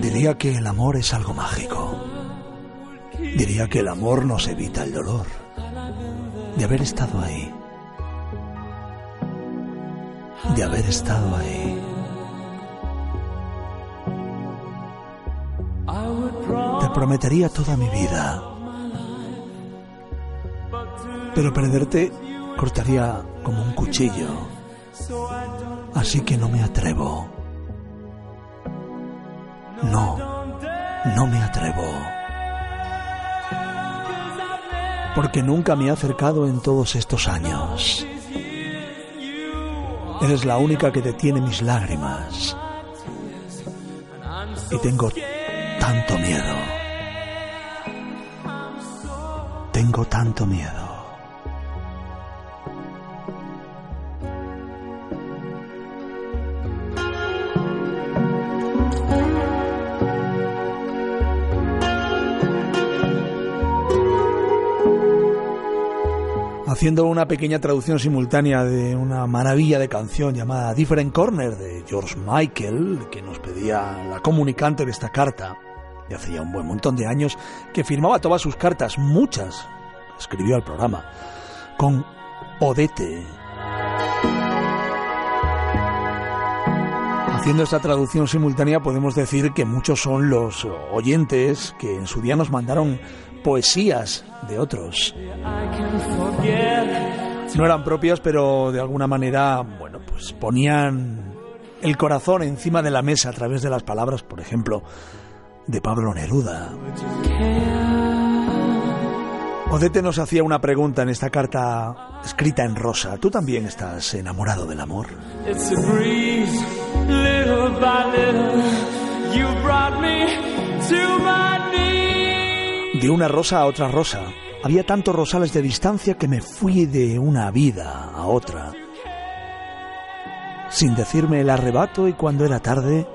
Diría que el amor es algo mágico. Diría que el amor nos evita el dolor de haber estado ahí. De haber estado ahí. Te prometería toda mi vida. Pero perderte cortaría como un cuchillo. Así que no me atrevo. No, no me atrevo. Porque nunca me he acercado en todos estos años. Eres la única que detiene mis lágrimas. Y tengo tanto miedo. Tengo tanto miedo. Haciendo una pequeña traducción simultánea de una maravilla de canción llamada Different Corner de George Michael, que nos pedía la comunicante de esta carta, de hacía un buen montón de años, que firmaba todas sus cartas, muchas, escribió al programa, con Odete. Haciendo esta traducción simultánea podemos decir que muchos son los oyentes que en su día nos mandaron poesías de otros. No eran propias, pero de alguna manera, bueno, pues ponían el corazón encima de la mesa a través de las palabras, por ejemplo, de Pablo Neruda. Odete nos hacía una pregunta en esta carta escrita en rosa. ¿Tú también estás enamorado del amor? De una rosa a otra rosa. Había tantos rosales de distancia que me fui de una vida a otra. Sin decirme el arrebato y cuando era tarde,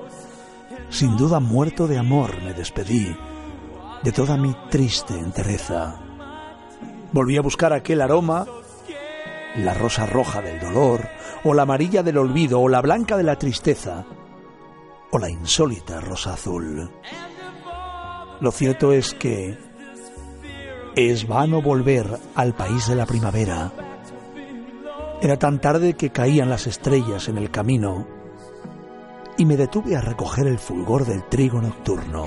sin duda muerto de amor, me despedí de toda mi triste entereza. Volví a buscar aquel aroma, la rosa roja del dolor, o la amarilla del olvido, o la blanca de la tristeza, o la insólita rosa azul. Lo cierto es que es vano volver al país de la primavera. Era tan tarde que caían las estrellas en el camino y me detuve a recoger el fulgor del trigo nocturno.